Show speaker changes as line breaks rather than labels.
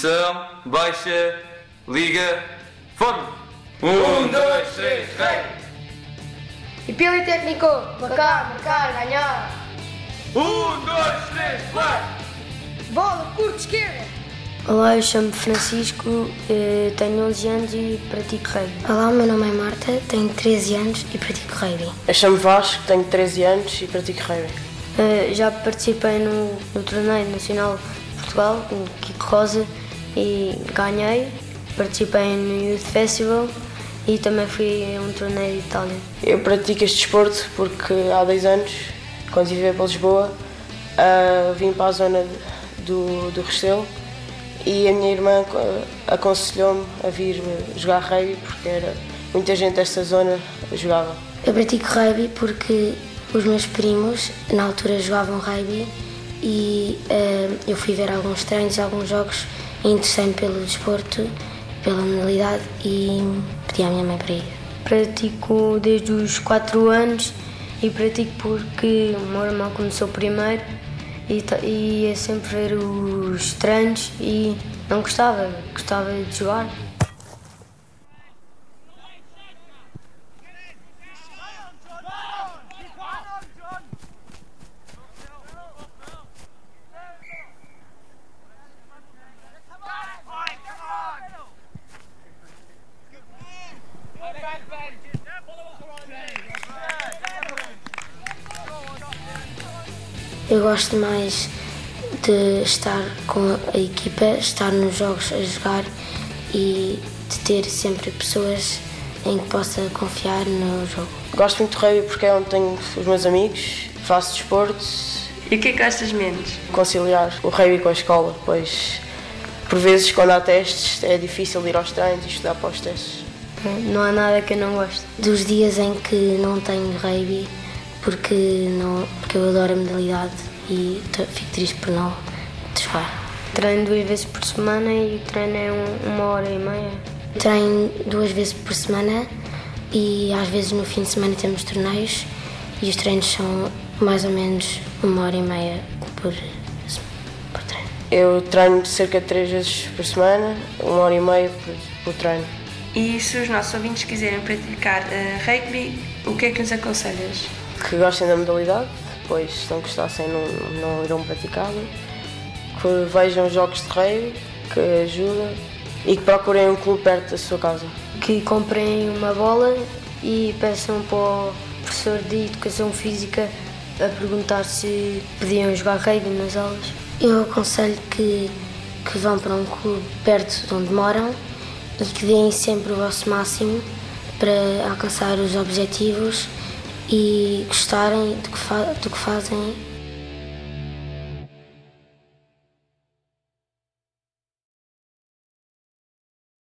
Posição, baixa, liga, forma. Um, dois, três, rei!
E Pili técnico, marcar, marcar, ganhar.
Um, dois, três, vai!
Bola, curto, esquerda.
Olá, eu chamo-me Francisco, eh, tenho 11 anos e pratico rugby.
Olá, o meu nome é Marta, tenho 13 anos e pratico rugby.
Eu chamo Vasco, tenho 13 anos e pratico rugby.
Eh, Já participei no, no torneio nacional de Portugal, com o Kiko Rosa, e ganhei. Participei no Youth Festival e também fui a um torneio de Itália.
Eu pratico este desporto porque há 10 anos, quando estive para Lisboa, ah, vim para a zona do, do Restelo e a minha irmã aconselhou-me a vir jogar rugby porque era muita gente desta zona jogava.
Eu pratico rugby porque os meus primos, na altura, jogavam rugby e eh, eu fui ver alguns treinos, alguns jogos interessei-me pelo desporto, pela modalidade e pedi à minha mãe para ir.
Pratico desde os 4 anos e pratico porque o meu irmão começou primeiro e, e ia sempre ver os treinos e não gostava, gostava de jogar.
Eu gosto mais de estar com a equipa, estar nos jogos a jogar e de ter sempre pessoas em que possa confiar no jogo.
Gosto muito de rugby porque é onde tenho os meus amigos, faço desporto,
E o que é que gostas menos?
conciliar o rugby com a escola, pois por vezes quando há testes é difícil ir aos treinos e estudar para os testes.
Não há nada que eu não gosto.
Dos dias em que não tenho rugby, porque, não, porque eu adoro a modalidade e fico triste por não jogar.
Treino duas vezes por semana e o treino é um- uma hora e meia.
Treino duas vezes por semana e às vezes no fim de semana temos torneios e os treinos são mais ou menos uma hora e meia por, por treino.
Eu treino cerca de três vezes por semana, uma hora e meia por, por treino.
E se os nossos ouvintes quiserem praticar eh, rugby, o que é que nos aconselhas?
Que gostem da modalidade, pois se não gostassem não, não irão praticá-la. Que vejam jogos de rugby, que ajudam e que procurem um clube perto da sua casa.
Que comprem uma bola e peçam para o professor de Educação Física a perguntar se podiam jogar rugby nas aulas.
Eu aconselho que, que vão para um clube perto de onde moram e que deem sempre o vosso máximo para alcançar os objetivos e gostarem do que, do que fazem